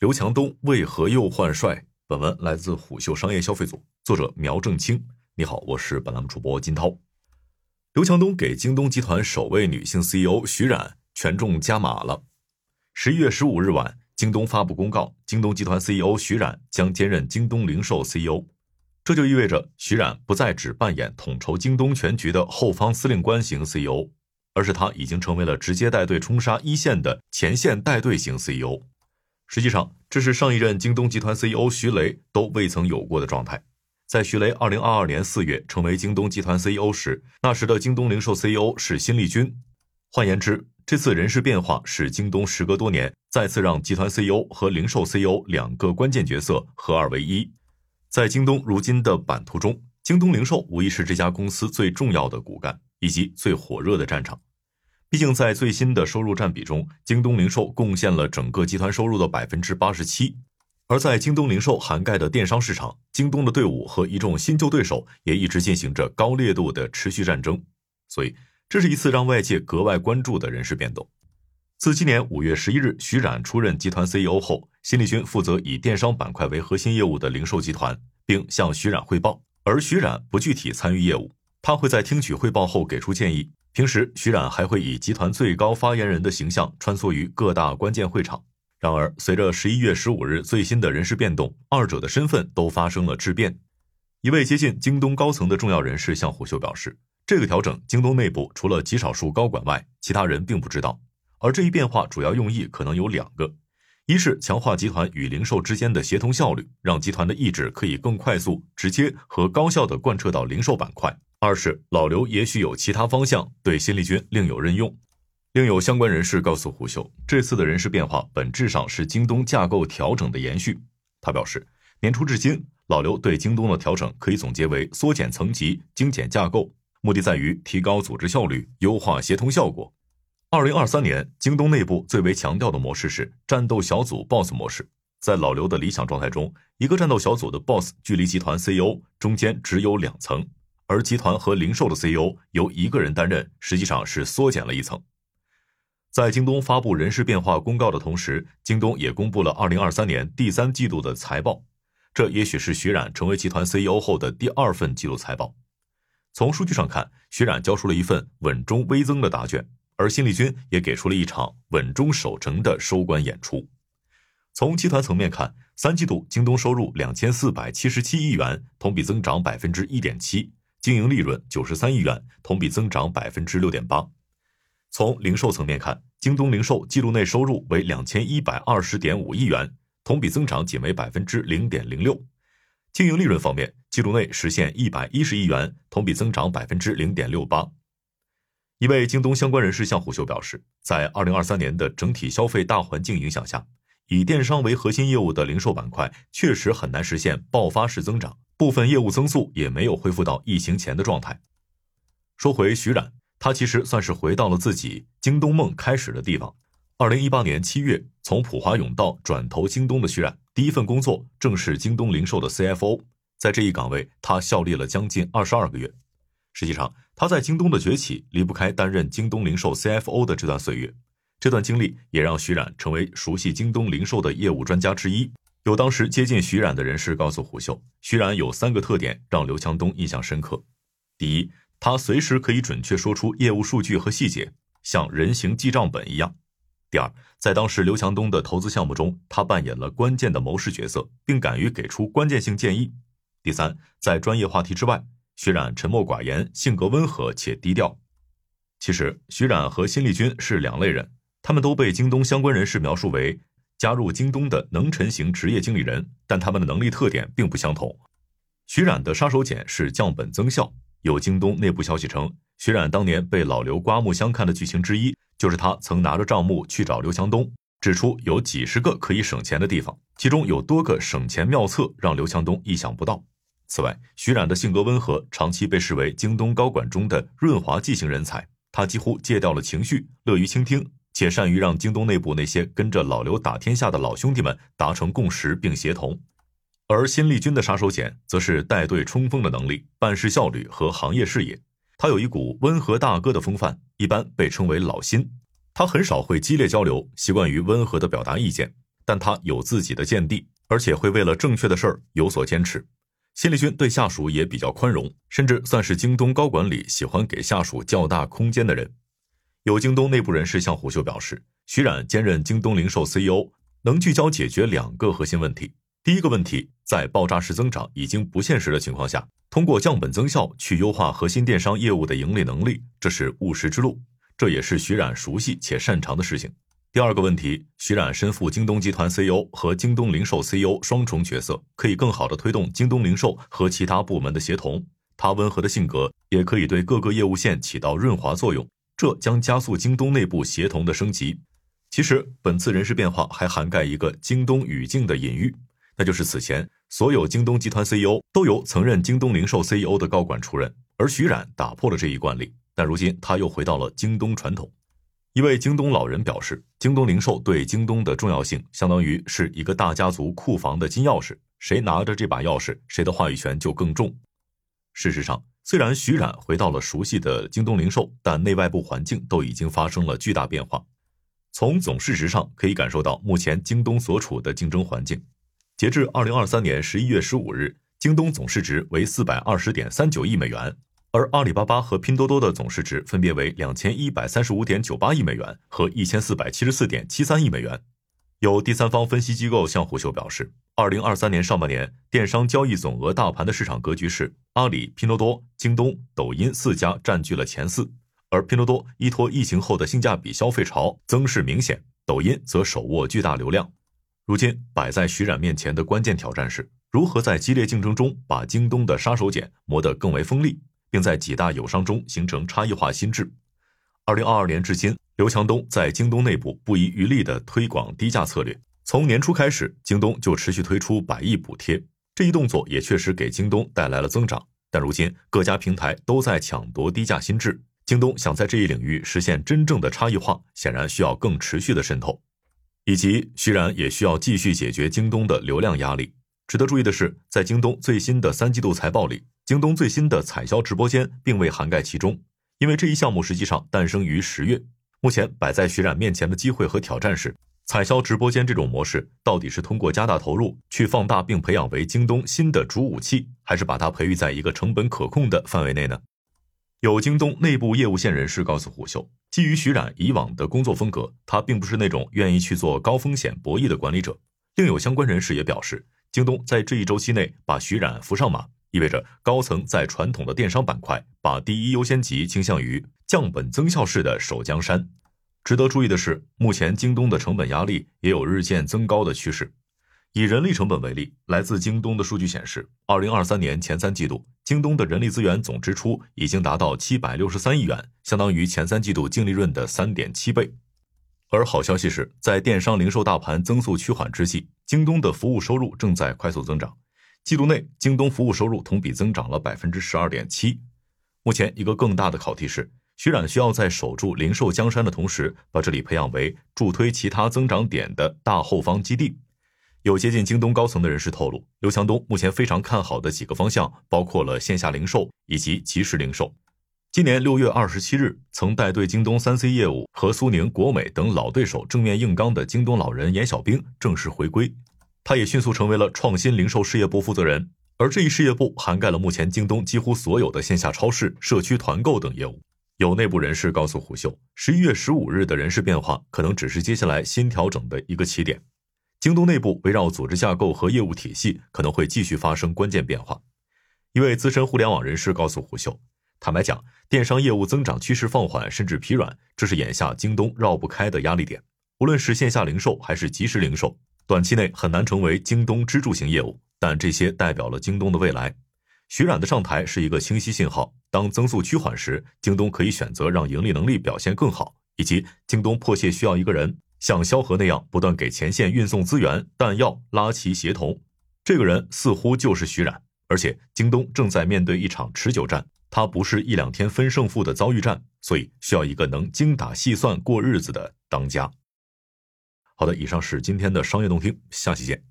刘强东为何又换帅？本文来自虎嗅商业消费组，作者苗正清。你好，我是本栏目主播金涛。刘强东给京东集团首位女性 CEO 徐冉权重加码了。十一月十五日晚，京东发布公告，京东集团 CEO 徐冉将兼任京东零售 CEO。这就意味着徐冉不再只扮演统筹京东全局的后方司令官型 CEO，而是他已经成为了直接带队冲杀一线的前线带队型 CEO。实际上，这是上一任京东集团 CEO 徐雷都未曾有过的状态。在徐雷二零二二年四月成为京东集团 CEO 时，那时的京东零售 CEO 是辛立军。换言之，这次人事变化使京东时隔多年再次让集团 CEO 和零售 CEO 两个关键角色合二为一。在京东如今的版图中，京东零售无疑是这家公司最重要的骨干以及最火热的战场。毕竟，在最新的收入占比中，京东零售贡献了整个集团收入的百分之八十七。而在京东零售涵盖的电商市场，京东的队伍和一众新旧对手也一直进行着高烈度的持续战争。所以，这是一次让外界格外关注的人事变动。自今年五月十一日徐冉出任集团 CEO 后，辛立军负责以电商板块为核心业务的零售集团，并向徐冉汇报，而徐冉不具体参与业务，他会在听取汇报后给出建议。平时，徐冉还会以集团最高发言人的形象穿梭于各大关键会场。然而，随着十一月十五日最新的人事变动，二者的身份都发生了质变。一位接近京东高层的重要人士向虎嗅表示，这个调整，京东内部除了极少数高管外，其他人并不知道。而这一变化主要用意可能有两个：一是强化集团与零售之间的协同效率，让集团的意志可以更快速、直接和高效地贯彻到零售板块。二是老刘也许有其他方向，对新力军另有任用。另有相关人士告诉胡秀，这次的人事变化本质上是京东架构调整的延续。他表示，年初至今，老刘对京东的调整可以总结为缩减层级、精简架构，目的在于提高组织效率、优化协同效果。二零二三年，京东内部最为强调的模式是战斗小组 BOSS 模式。在老刘的理想状态中，一个战斗小组的 BOSS 距离集团 CEO 中间只有两层。而集团和零售的 CEO 由一个人担任，实际上是缩减了一层。在京东发布人事变化公告的同时，京东也公布了2023年第三季度的财报。这也许是徐冉成为集团 CEO 后的第二份季度财报。从数据上看，徐冉交出了一份稳中微增的答卷，而新立军也给出了一场稳中守成的收官演出。从集团层面看，三季度京东收入两千四百七十七亿元，同比增长百分之一点七。经营利润九十三亿元，同比增长百分之六点八。从零售层面看，京东零售季度内收入为两千一百二十点五亿元，同比增长仅为百分之零点零六。经营利润方面，季度内实现一百一十亿元，同比增长百分之零点六八。一位京东相关人士向虎嗅表示，在二零二三年的整体消费大环境影响下，以电商为核心业务的零售板块确实很难实现爆发式增长。部分业务增速也没有恢复到疫情前的状态。说回徐冉，他其实算是回到了自己京东梦开始的地方。二零一八年七月，从普华永道转投京东的徐冉，第一份工作正是京东零售的 CFO。在这一岗位，他效力了将近二十二个月。实际上，他在京东的崛起离不开担任京东零售 CFO 的这段岁月。这段经历也让徐冉成为熟悉京东零售的业务专家之一。有当时接近徐冉的人士告诉虎嗅，徐冉有三个特点让刘强东印象深刻：第一，他随时可以准确说出业务数据和细节，像人形记账本一样；第二，在当时刘强东的投资项目中，他扮演了关键的谋士角色，并敢于给出关键性建议；第三，在专业话题之外，徐冉沉默寡言，性格温和且低调。其实，徐冉和辛立军是两类人，他们都被京东相关人士描述为。加入京东的能臣型职业经理人，但他们的能力特点并不相同。徐冉的杀手锏是降本增效。有京东内部消息称，徐冉当年被老刘刮目相看的剧情之一，就是他曾拿着账目去找刘强东，指出有几十个可以省钱的地方，其中有多个省钱妙策让刘强东意想不到。此外，徐冉的性格温和，长期被视为京东高管中的润滑剂型人才。他几乎戒掉了情绪，乐于倾听。且善于让京东内部那些跟着老刘打天下的老兄弟们达成共识并协同，而新力军的杀手锏则是带队冲锋的能力、办事效率和行业视野。他有一股温和大哥的风范，一般被称为老辛。他很少会激烈交流，习惯于温和的表达意见，但他有自己的见地，而且会为了正确的事儿有所坚持。谢立军对下属也比较宽容，甚至算是京东高管里喜欢给下属较大空间的人。有京东内部人士向虎嗅表示，徐冉兼任京东零售 CEO，能聚焦解决两个核心问题。第一个问题，在爆炸式增长已经不现实的情况下，通过降本增效去优化核心电商业务的盈利能力，这是务实之路，这也是徐冉熟悉且擅长的事情。第二个问题，徐冉身负京东集团 CEO 和京东零售 CEO 双重角色，可以更好的推动京东零售和其他部门的协同。他温和的性格也可以对各个业务线起到润滑作用，这将加速京东内部协同的升级。其实，本次人事变化还涵盖一个京东语境的隐喻，那就是此前所有京东集团 CEO 都由曾任京东零售 CEO 的高管出任，而徐冉打破了这一惯例，但如今他又回到了京东传统。一位京东老人表示，京东零售对京东的重要性，相当于是一个大家族库房的金钥匙，谁拿着这把钥匙，谁的话语权就更重。事实上，虽然徐冉回到了熟悉的京东零售，但内外部环境都已经发生了巨大变化。从总市值上可以感受到，目前京东所处的竞争环境。截至二零二三年十一月十五日，京东总市值为四百二十点三九亿美元。而阿里巴巴和拼多多的总市值分别为两千一百三十五点九八亿美元和一千四百七十四点七三亿美元。有第三方分析机构向虎嗅表示，二零二三年上半年电商交易总额大盘的市场格局是阿里、拼多多、京东、抖音四家占据了前四，而拼多多依托疫情后的性价比消费潮增势明显，抖音则手握巨大流量。如今摆在徐冉面前的关键挑战是如何在激烈竞争中把京东的杀手锏磨得更为锋利。并在几大友商中形成差异化心智。二零二二年至今，刘强东在京东内部不遗余力地推广低价策略。从年初开始，京东就持续推出百亿补贴，这一动作也确实给京东带来了增长。但如今各家平台都在抢夺低价心智，京东想在这一领域实现真正的差异化，显然需要更持续的渗透，以及徐然也需要继续解决京东的流量压力。值得注意的是，在京东最新的三季度财报里。京东最新的彩销直播间并未涵盖其中，因为这一项目实际上诞生于十月。目前摆在徐冉面前的机会和挑战是：彩销直播间这种模式到底是通过加大投入去放大并培养为京东新的主武器，还是把它培育在一个成本可控的范围内呢？有京东内部业务线人士告诉虎嗅，基于徐冉以往的工作风格，他并不是那种愿意去做高风险博弈的管理者。另有相关人士也表示，京东在这一周期内把徐冉扶上马。意味着高层在传统的电商板块把第一优先级倾向于降本增效式的守江山。值得注意的是，目前京东的成本压力也有日渐增高的趋势。以人力成本为例，来自京东的数据显示，二零二三年前三季度，京东的人力资源总支出已经达到七百六十三亿元，相当于前三季度净利润的三点七倍。而好消息是，在电商零售大盘增速趋缓之际，京东的服务收入正在快速增长。季度内，京东服务收入同比增长了百分之十二点七。目前，一个更大的考题是，徐冉需要在守住零售江山的同时，把这里培养为助推其他增长点的大后方基地。有接近京东高层的人士透露，刘强东目前非常看好的几个方向，包括了线下零售以及即时零售。今年六月二十七日，曾带队京东三 C 业务和苏宁、国美等老对手正面硬刚的京东老人严小兵正式回归。他也迅速成为了创新零售事业部负责人，而这一事业部涵盖了目前京东几乎所有的线下超市、社区团购等业务。有内部人士告诉虎嗅，十一月十五日的人事变化可能只是接下来新调整的一个起点。京东内部围绕组织架构和业务体系可能会继续发生关键变化。一位资深互联网人士告诉虎嗅，坦白讲，电商业务增长趋势放缓甚至疲软，这是眼下京东绕不开的压力点。无论是线下零售还是即时零售。短期内很难成为京东支柱型业务，但这些代表了京东的未来。徐冉的上台是一个清晰信号，当增速趋缓时，京东可以选择让盈利能力表现更好，以及京东迫切需要一个人像萧何那样不断给前线运送资源、弹药、拉齐协同。这个人似乎就是徐冉，而且京东正在面对一场持久战，它不是一两天分胜负的遭遇战，所以需要一个能精打细算过日子的当家。好的，以上是今天的商业动听，下期见。